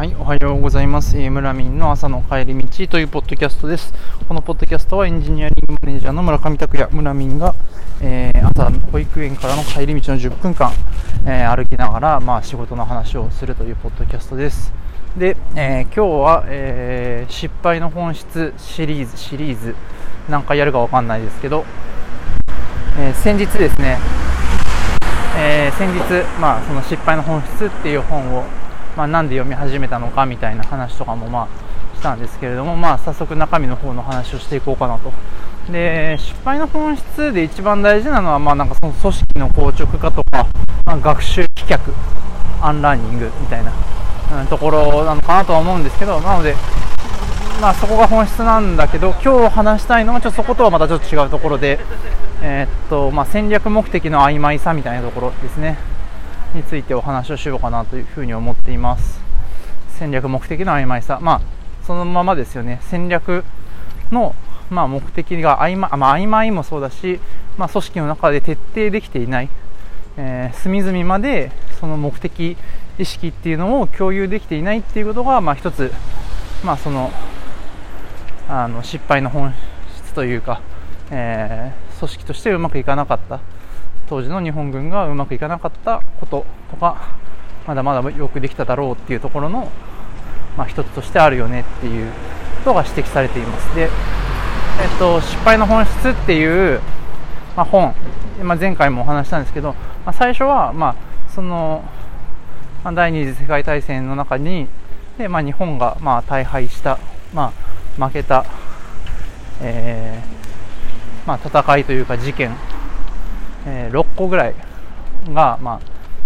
はい、おはようございます。村民の朝の帰り道というポッドキャストです。このポッドキャストはエンジニアリングマネージャーの村上拓也、村民が、えー、朝保育園からの帰り道の10分間、えー、歩きながら、まあ、仕事の話をするというポッドキャストです。で、えー、今日は、え失敗の本質シリーズ、シリーズ、何回やるかわかんないですけど、え先日ですね、え先日、まあ、その失敗の本質っていう本をまあ、なんで読み始めたのかみたいな話とかもまあしたんですけれども、まあ、早速中身の方の話をしていこうかなと。で失敗の本質で一番大事なのは、まあ、なんかその組織の硬直化とか、まあ、学習棄却 unlearning みたいな、うん、ところなのかなとは思うんですけどなので、まあ、そこが本質なんだけど今日話したいのはちょっとそことはまたちょっと違うところで、えー、っとまあ、戦略目的の曖昧さみたいなところですね。についてお話をしようかなというふうに思っています。戦略目的の曖昧さ。まあそのままですよね。戦略の、まあ、目的が曖昧,、まあ、曖昧もそうだし、まあ、組織の中で徹底できていない、えー、隅々までその目的意識っていうのを共有できていないっていうことが、まあ、一つ、まあ、そのあの失敗の本質というか、えー、組織としてうまくいかなかった。当時の日本軍がうまくいかなかったこととかまだまだよくできただろうっていうところの、まあ、一つとしてあるよねっていうことが指摘されています。で、えっと、失敗の本質っていう、まあ、本、まあ、前回もお話したんですけど、まあ、最初は、まあその、第二次世界大戦の中にで、まあ、日本が、まあ、大敗した、まあ、負けた、えーまあ、戦いというか事件えー、6個ぐらいが、まあ、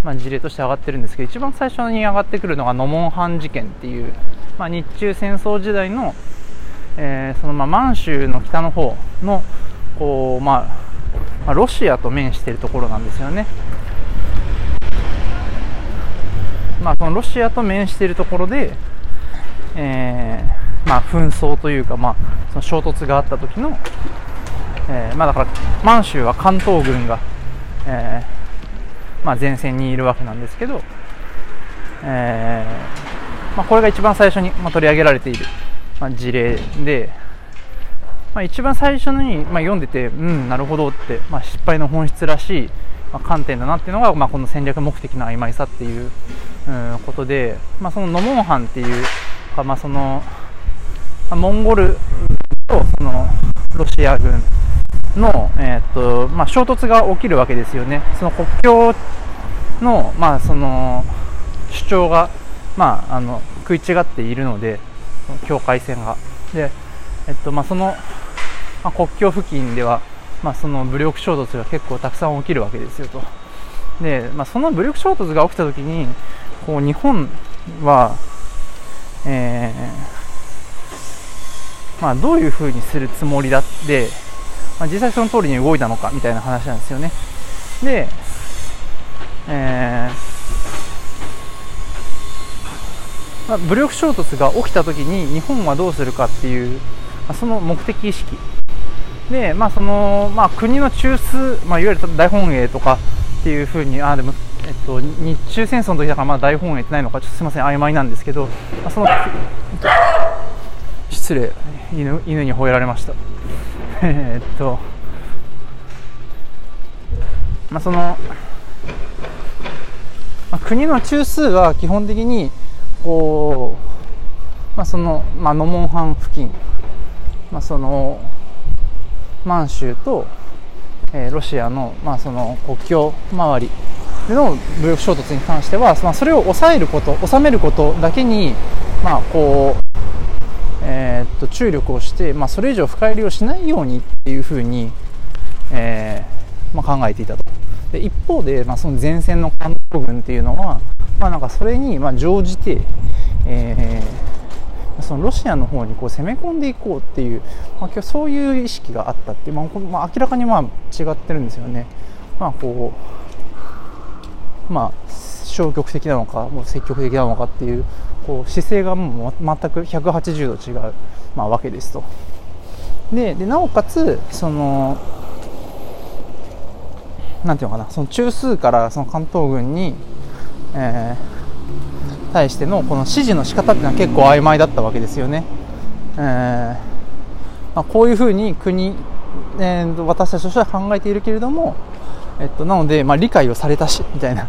まあ、事例として上がってるんですけど一番最初に上がってくるのがノモンハン事件っていう、まあ、日中戦争時代の,、えー、そのまあ満州の北の方のこう、まあ、まあ、ロシアと面しているところなんですよね。まあ、そのロシアと面しているところで、えーまあ、紛争というか、まあ、その衝突があった時の、えー、まあ、だから満州は関東軍が、えー、まあ、前線にいるわけなんですけど、えー、まあ、これが一番最初に、ま取り上げられている、ま事例で、ま一番最初に、ま読んでてうんなるほどって、ま失敗の本質らしい、ま観点だなっていうのが、まこの戦略目的の曖昧さっていう、うん、ことで、まそのノモンハンっていうか、ま、その、モンゴルとそのロシア軍の、えーとまあ、衝突が起きるわけですよね。その国境の,、まあ、その主張が、まあ、あの食い違っているので、境界線が。で、えっとまあ、その、まあ、国境付近では、まあ、その武力衝突が結構たくさん起きるわけですよと。で、まあ、その武力衝突が起きた時にこう日本は、えーまあ、どういうふうにするつもりだってまあ、実際その通りに動いたのかみたいな話なんですよね。で、えー、まあ、武力衝突が起きた時に日本はどうするかっていう、まあ、その目的意識で、まあそのまあ、国の中枢、まあ、いわゆる大本営とかっていうふうにあでも、えっと、日中戦争の時だからまだ大本営ってないのかちょっとすみません曖昧なんですけど、まあ、その失礼犬犬に吠えられましたえっとまあその、まあ、国の中枢は基本的にこう、まあ、その、まあ、ノモンハン付近、まあ、その満州と、えー、ロシアの,、まあその国境周りでの武力衝突に関しては、まあ、それを抑えること収めることだけに、まあ、こう、と注力をして、まあ、それ以上深入りをしないようにっていうふうに、えー、まあ、考えていたとで一方で、まあ、その前線の関東軍っていうのは、まあ、なんかそれにま乗じて、えー、そのロシアの方にこう攻め込んでいこうっていう、まあ、そういう意識があったっていう、まあ、まあ、明らかにまあ違ってるんですよね。まあこうまあ、消極的なのかもう積極的なのかっていうこう姿勢がもう全く180度違う、まあ、わけですと。ででなおかつそのなんていうのかなその中枢からその関東軍に、えー、対してのこの指示の仕方っていうのは結構曖昧だったわけですよね。えーまあ、こういうふうに国、えー、私たちとしては考えているけれども、えっと、なので、まあ、理解をされたしみたいな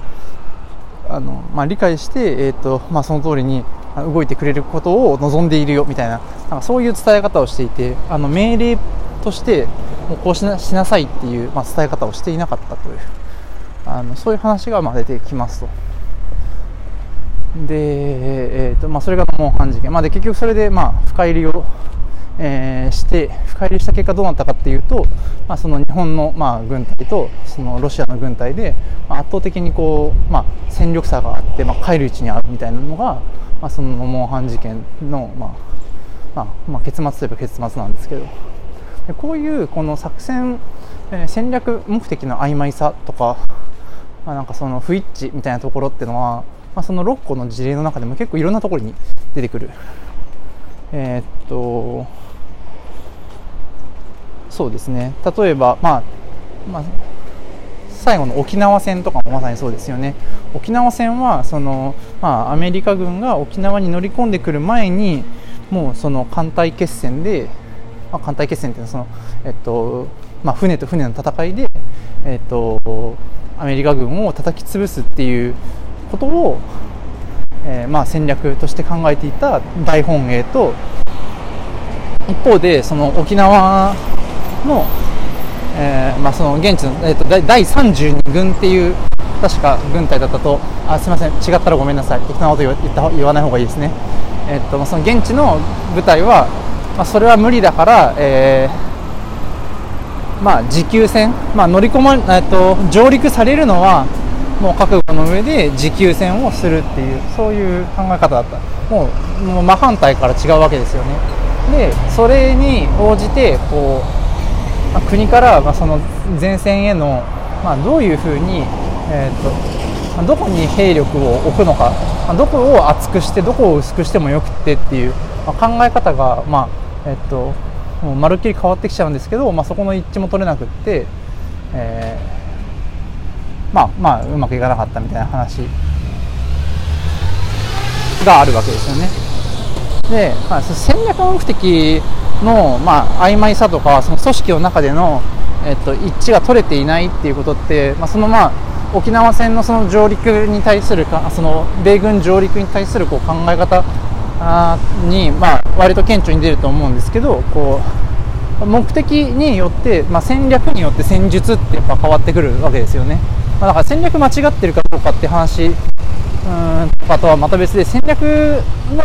あの、まあ、理解して、えっとまあ、その通りに動いてくれることを望んでいるよみたいななんかそういう伝え方をしていてあの命令としてもうこうしなしなさいっていう、まあ、伝え方をしていなかったというあのそういう話がまあ出てきますと。で、えーとまあ、それがモンハン事件、まあ、で結局それで、まあ、深入りを、えー、して深入りした結果どうなったかっていうと、まあ、その日本の、まあ、軍隊とそのロシアの軍隊で、まあ、圧倒的にこう、まあ、戦力差があって、まあ、帰る位置にあるみたいなのが、まあ、そのモンハン事件の、まあまあまあ、結末といえば結末なんですけどでこういうこの作戦、えー、戦略目的の曖昧さとか,、まあ、なんかその不一致みたいなところっていうのはまあ、その6個の事例の中でも結構いろんなところに出てくる。えー、っと、そうですね。例えば、まあ、まあ、最後の沖縄戦とかもまさにそうですよね。沖縄戦は、その、まあ、アメリカ軍が沖縄に乗り込んでくる前に、もうその艦隊決戦で、まあ、艦隊決戦っていうのはその、えっと、まあ、船と船の戦いで、えっと、アメリカ軍を叩き潰すっていうことを、えー、まあ、戦略として考えていた大本営と一方でその沖縄の,、えーまあ、その現地の、えーと、第32軍っていう確か軍隊だったとあすみません違ったらごめんなさい適当なこと言った言わない方がいいですね、えーと、とその現地の部隊は、まあ、それは無理だから、えーまあ、持久戦、まあ、乗り込ま、えーと上陸されるのはもう覚悟の上で持久戦をするっていうそういう考え方だった。もうもう真反対から違うわけですよね。でそれに応じてこう、まあ、国からまあその前線への、まあ、どういうふうに、えーと、とどこに兵力を置くのか、まあ、どこを厚くしてどこを薄くしてもよくてっていう、まあ、考え方が、まあえっ、ともうまるっきり変わってきちゃうんですけど、まあ、そこの一致も取れなくって、えーまあまあうまくいかなかったみたいな話があるわけですよね。で、まあ、戦略目的の、まあ、曖昧さとかその組織の中での、えっと、一致が取れていないっていうことって、まあ、そのまあ沖縄戦のその上陸に対するかその米軍上陸に対するこう考え方に、まあ、割と顕著に出ると思うんですけどこう目的によって、まあ、戦略によって戦術ってやっぱ変わってくるわけですよね。まあ、だから戦略間違ってるかどうかって話うんとかとはまた別で戦略の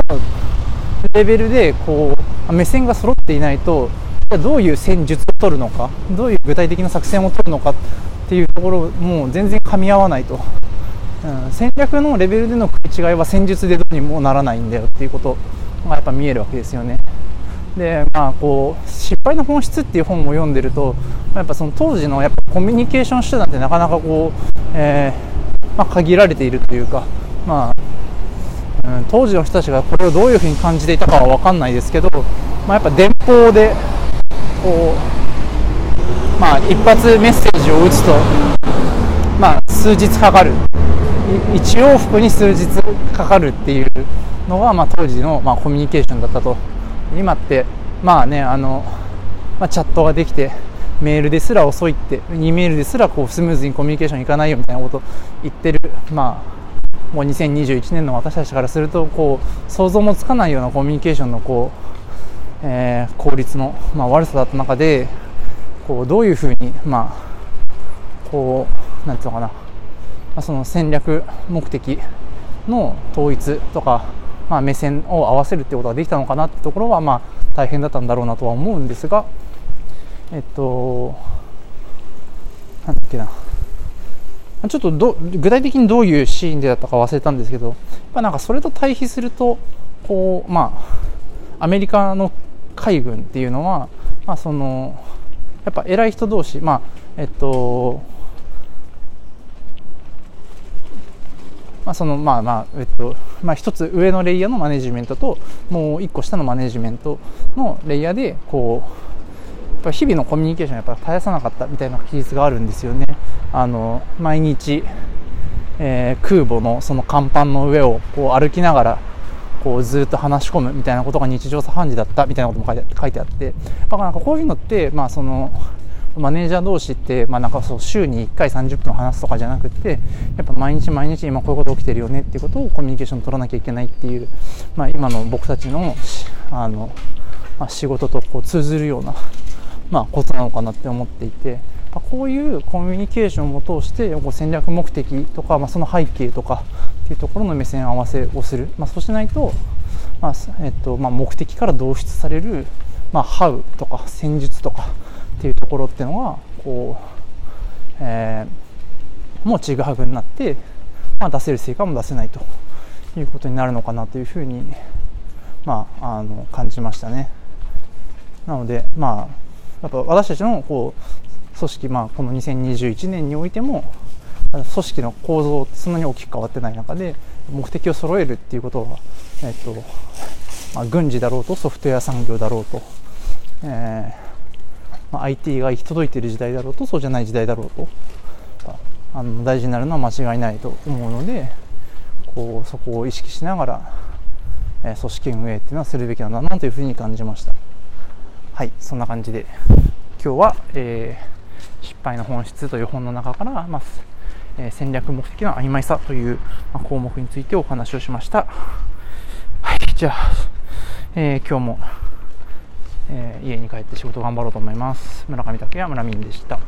レベルでこう目線が揃っていないとどういう戦術を取るのかどういう具体的な作戦を取るのかっていうところもう全然噛み合わないと、うん、戦略のレベルでの食い違いは戦術でどうにもならないんだよっていうことがやっぱ見えるわけですよね。でまあこう失敗の本質っていう本を読んでるとやっぱその当時のやっぱコミュニケーション手段ってなかなかこう、えー、まあ、限られているというかまあ、うん、当時の人たちがこれをどういうふうに感じていたかは分かんないですけど、まあ、やっぱ電報でこう、まあ、一発メッセージを打つと、まあ、数日かかる。1往復に数日かかるっていうのが、まあ、当時の、まあ、コミュニケーションだったと。今ってまあねあの、まあ、チャットができてメールですら遅いって E メールですらこうスムーズにコミュニケーションいかないよみたいなこと言ってるまあもう2021年の私たちからするとこう想像もつかないようなコミュニケーションのこう、えー、効率の、まあ、悪さだった中でこうどういうふうにまあこうなんていうのかな、まあ、その戦略目的の統一とかまあ、目線を合わせるってことができたのかなってところは、まあ、大変だったんだろうなとは思うんですが、えっと、なんだっけな。ちょっとど具体的にどういうシーンでだったか忘れたんですけど、やっぱなんかそれと対比すると、こう、まあ、アメリカの海軍っていうのは、まあ、その、やっぱ偉い人同士、まあ、えっと、まあ、そのまあまあえっとまあ一つ上のレイヤーのマネジメントともう一個下のマネジメントのレイヤーでこうぱ日々のコミュニケーションやっぱ絶やさなかったみたいな記述があるんですよね。あの毎日、えー、空母のその甲板の上をこう歩きながらこうずっと話し込むみたいなことが日常茶飯事だったみたいなことも書いて書いてあってだからなんかこういうのって、まあ、そのマネージャー同士って、まあ、なんかそう週に1回30分話すとかじゃなくてやっぱ毎日毎日今こういうこと起きてるよねっていうことをコミュニケーション取らなきゃいけないっていう、まあ、今の僕たちのあの、まあ、仕事とこう通ずるような、まあ、ことなのかなって思っていて。こういうコミュニケーションを通して戦略目的とか、まあ、その背景とかっていうところの目線合わせをする、まあ、そうしないと,、まあえっとまあ、目的から導出される、まあ、How とか戦術とかっていうところっていうのはこう、えー、もうちぐはぐになって、まあ、出せる成果も出せないということになるのかなというふうに、まあ、あの感じましたね。なので、まあ、やっぱ私たちのこう組織、まあ、この2021年においても組織の構造ってそんなに大きく変わってない中で目的を揃えるっていうことは、えっとまあ、軍事だろうとソフトウェア産業だろうと、えーまあ、IT が行き届いている時代だろうとそうじゃない時代だろうとあの大事になるのは間違いないと思うのでこうそこを意識しながら、えー、組織運営っていうのはするべきなんだなというふうに感じました。はいそんな感じで。今日は、えー、失敗の本質という本の中から、まあえー、戦略目的の曖昧さという、まあ、項目についてお話をしました。はいじゃあ、え今日もえー、家に帰って仕事頑張ろうと思います。村上拓也村民でした。